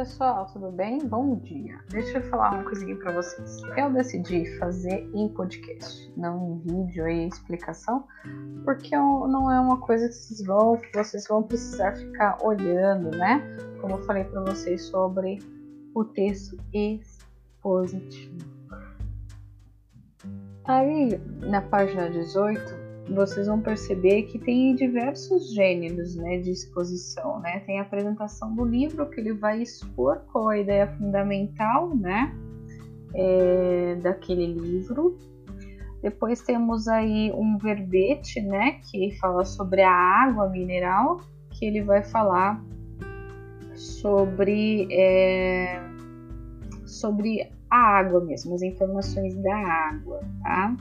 pessoal, tudo bem? Bom dia. Deixa eu falar uma coisinha para vocês. Eu decidi fazer em podcast, não em vídeo e explicação, porque não é uma coisa que vocês vão, vocês vão precisar ficar olhando, né? Como eu falei para vocês sobre o texto expositivo. Aí, na página 18, vocês vão perceber que tem diversos gêneros né, de exposição. Né? Tem a apresentação do livro, que ele vai expor qual a ideia fundamental né, é, daquele livro. Depois temos aí um verbete, né, que fala sobre a água mineral, que ele vai falar sobre, é, sobre a água mesmo, as informações da água, tá?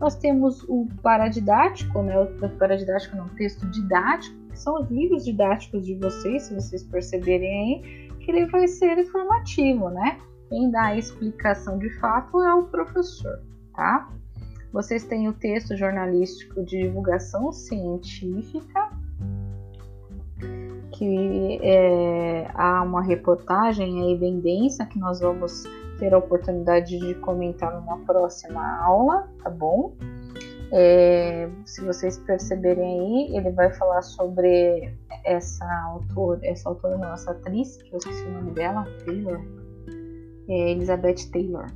Nós temos o paradidático, né? O paradidático não, o texto didático, que são os livros didáticos de vocês, se vocês perceberem aí, que ele vai ser informativo, né? Quem dá a explicação de fato é o professor, tá? Vocês têm o texto jornalístico de divulgação científica, que é, há uma reportagem, a evidência que nós vamos ter a oportunidade de comentar numa próxima aula, tá bom? É, se vocês perceberem aí, ele vai falar sobre essa autora, essa autora não, essa atriz, que eu esqueci o nome dela, Taylor, é Elizabeth Taylor,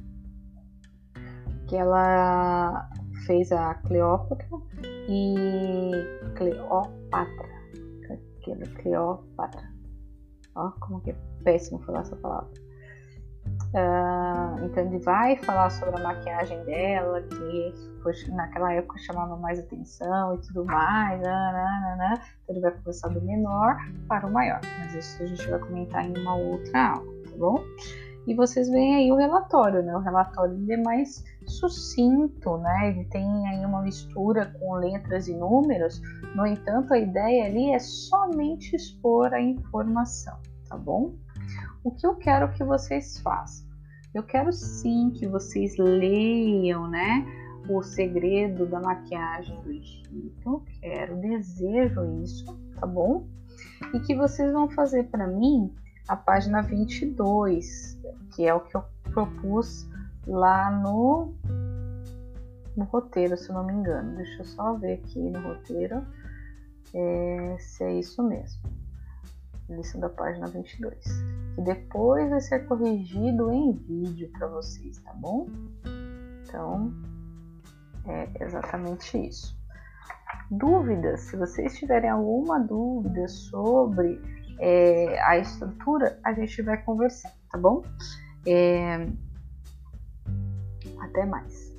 que ela fez a Cleópatra e Cleópatra, Cleópatra, ó como que é péssimo falar essa palavra. Uh, então ele vai falar sobre a maquiagem dela, que naquela época chamava mais atenção e tudo mais. Né, né, né, então ele vai começar do menor para o maior, mas isso a gente vai comentar em uma outra aula, tá bom? E vocês veem aí o relatório, né? O relatório ele é mais sucinto, né? Ele tem aí uma mistura com letras e números. No entanto, a ideia ali é somente expor a informação, tá bom? O que eu quero que vocês façam? Eu quero sim que vocês leiam, né? O segredo da maquiagem do Egito. Quero, desejo isso, tá bom? E que vocês vão fazer para mim a página 22, que é o que eu propus lá no, no roteiro, se não me engano. Deixa eu só ver aqui no roteiro é, se é isso mesmo lista da página 22, que depois vai ser corrigido em vídeo para vocês, tá bom? Então, é exatamente isso. Dúvidas, se vocês tiverem alguma dúvida sobre é, a estrutura, a gente vai conversar, tá bom? É, até mais.